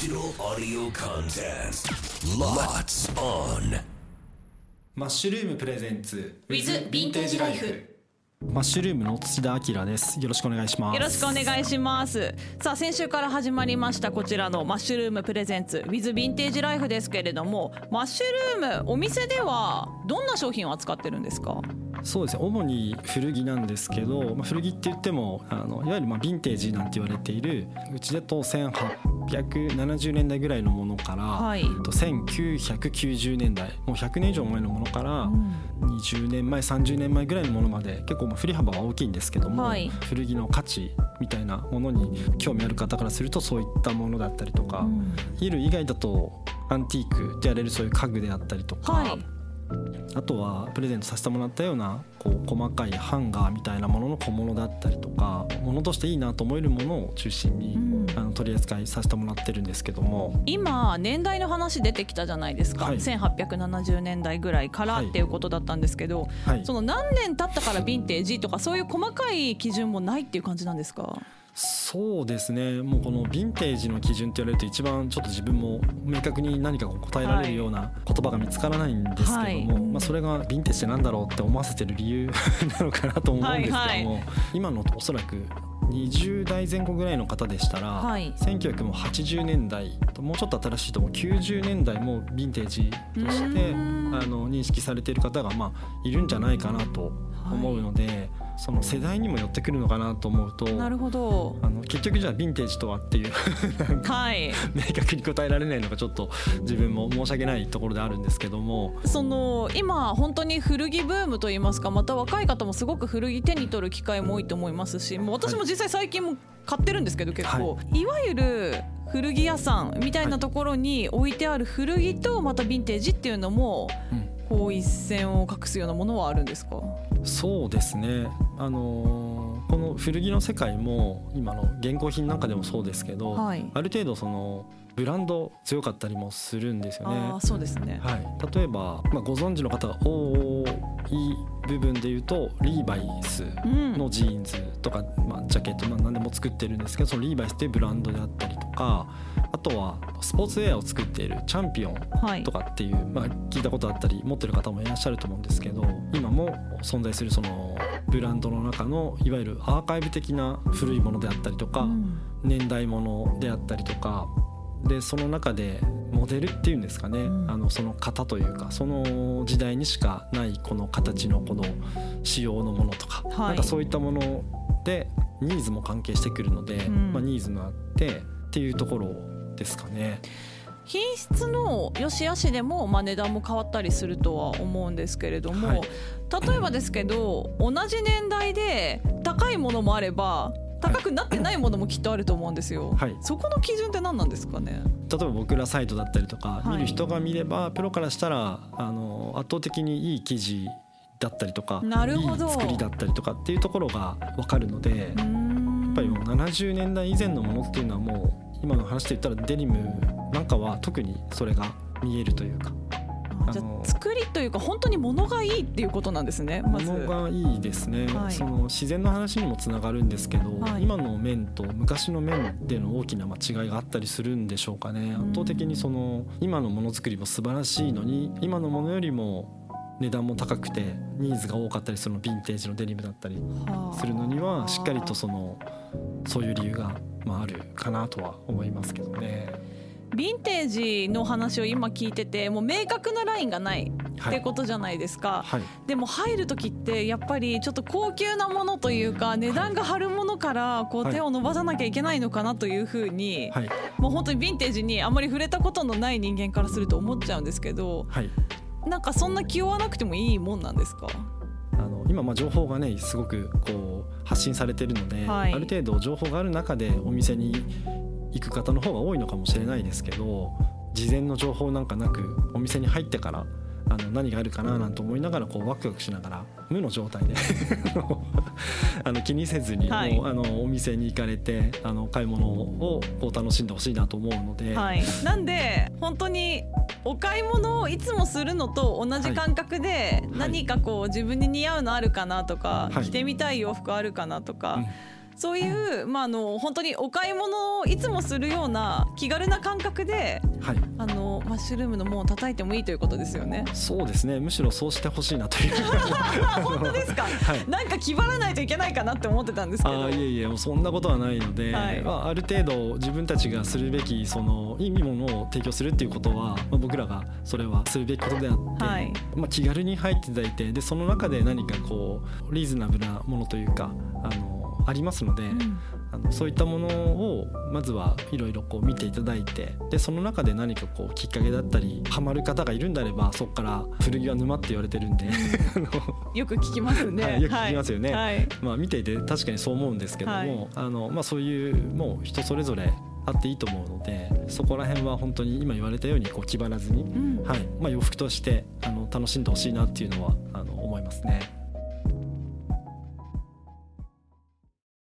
Digital audio contest. Lots on. マッシュルームプレゼンツ With Vintage Life. マッシュルームの土田明です。よろしくお願いします。よろしくお願いします。さあ先週から始まりましたこちらのマッシュルームプレゼンツ With Vintage Life ですけれどもマッシュルームお店ではどんな商品を扱ってるんですか？そうですね。主に古着なんですけど、まあ、古着って言ってもあのいわゆるまあヴィンテージなんて言われているうちだと1870年代ぐらいのものから、はい。と1990年代もう100年以上前のものから、20年前30年前ぐらいのものまで結構まあ振り幅は大きいんですけども、はい。古着の価値みたいなものに興味ある方からするとそういったものだったりとか、衣類以外だとアンティークでやれるそういう家具であったりとか、はいあとはプレゼントさせてもらったようなこう細かいハンガーみたいなものの小物だったりとか物としていいなと思えるものを中心に、うん。あの取り扱いさせてもらってるんですけども。今年代の話出てきたじゃないですか、はい。1870年代ぐらいからっていうことだったんですけど、はい。その何年経ったからヴィンテージとかそういう細かい基準もないっていう感じなんですか？そうですね。もうこのヴィンテージの基準って言われると一番ちょっと自分も明確に何か答えられるような言葉が見つからないんですけども、はい。まあ、それがヴィンテージってなんだろうって思わせてる理由なのかなと思うんですけども、はいは今のおそらく20代前後ぐらいの方でしたら、はい。1980年代ともうちょっと新しいとも90年代もヴィンテージとしてうん。あの認識されている方がまあいるんじゃないかなと思うので、その世代にも寄ってくるのかなと思うとなるほど。あの結局じゃあヴィンテージとはっていうはい。明確に答えられないのがちょっと自分も申し訳ないところであるんですけども。その今本当に古着ブームといいますかまた若い方もすごく古着手に取る機会も多いと思いますしもう私も実際最近も買ってるんですけど結構、い、わゆる古着屋さんみたいなところに置いてある古着とまたヴィンテージっていうのもうん。こう一線を画すようなものはあるんですか？そうですね。あのーこの古着の世界も今の現行品なんかでもそうですけど、はい。ある程度そのブランド強かったりもするんですよね。そうですね。はい、例えば、まあ、ご存知の方が多い部分で言うとリーバイスのジーンズとか、まあ、ジャケット、まあ、何でも作ってるんですけどそのリーバイスっていうブランドであったりとかあとはスポーツウェアを作っているチャンピオンはい。とかっていう、まあ、聞いたことあったり持ってる方もいらっしゃると思うんですけど今も存在するそのブランドの中のいわゆるアーカイブ的な古いものであったりとか、うん。年代物であったりとかでその中でモデルっていうんですかね、うん。あのその型というかその時代にしかないこの形のこの仕様のものとか,、はい。なんかそういったものでニーズも関係してくるので、うん。まあ、ニーズがあってっていうところですかね。品質の良し悪しでも、まあ、値段も変わったりするとは思うんですけれども、はい。例えばですけど同じ年代で高いものもあれば高くなってないものもきっとあると思うんですよ、はい。そこの基準って何なんですかね？例えば僕らサイトだったりとかはい。見る人が見れば、プロからしたらあの圧倒的にいい記事だったりとかなるほど。いい作りだったりとかっていうところが分かるので。やっぱりもう70年代以前のものっていうのはもう今の話で言ったらデニムなんかは特にそれが見えるというか。あじゃ作りというか本当に物がいいっていうことなんですねまず。物がいいですね、はい。その自然の話にもつながるんですけど、はい。今の面と昔の面での大きなまあ違いがあったりするんでしょうかね。圧倒的にその今のものづくりも素晴らしいのに今のものよりも値段も高くてニーズが多かったりするのヴィンテージのデニムだったりはあ。するのにはしっかりとそのそういう理由がまああるかなとは思いますけどね。ヴィンテージの話を今聞いててもう明確なラインがないってことじゃないですか、はい、でも入る時ってやっぱりちょっと高級なものというか値段が張るものからこうはい。手を伸ばさなきゃいけないのかなというふうにはい、もう本当にヴィンテージにあまり触れたことのない人間からすると思っちゃうんですけどはい、なんかそんな気負わなくてもいいもんなんですか？今まあ情報がねすごくこう発信されてるので、はい。ある程度情報がある中でお店に行く方の方が多いのかもしれないですけど事前の情報なんかなくお店に入ってからあの何があるかななんて思いながらこうワクワクしながら無の状態で あの気にせずに、はい。もうあのお店に行かれてあの買い物をこう楽しんでほしいなと思うので、はい、なんで本当にお買い物をいつもするのと同じ感覚で何かこう自分に似合うのあるかなとか、はい。着てみたい洋服あるかなとか、そういう、まあ、あの本当にお買い物をいつもするような気軽な感覚ではい。あのマッシュルームの門を叩いてもいいということですよね。そうですね。むしろそうしてほしいなという。本当ですか、はい。なんか気張らないといけないかなって思ってたんですけど。あーいえいえもうそんなことはないので、はい。まあ、ある程度自分たちがするべきそのいいものを提供するっていうことは、まあ、僕らがそれはするべきことであって、はい。まあ、気軽に入っていただいてでその中で何かこうリーズナブルなものというかあのありますので、うん。あのそういったものをまずはいろいろこう見ていただいてでその中で何かこうきっかけだったりハマる方がいるんであればそこから古着は沼って言われてるんでよく聞きますね。はいよく聞きますよね。はい。まあ見ていて確かにそう思うんですけども、はい。あのまあ、そういうもう人それぞれあっていいと思うのでそこら辺は本当に今言われたようにこう気張らずに、うん。はい。まあ、洋服としてあの楽しんでほしいなっていうのはあの思いますね。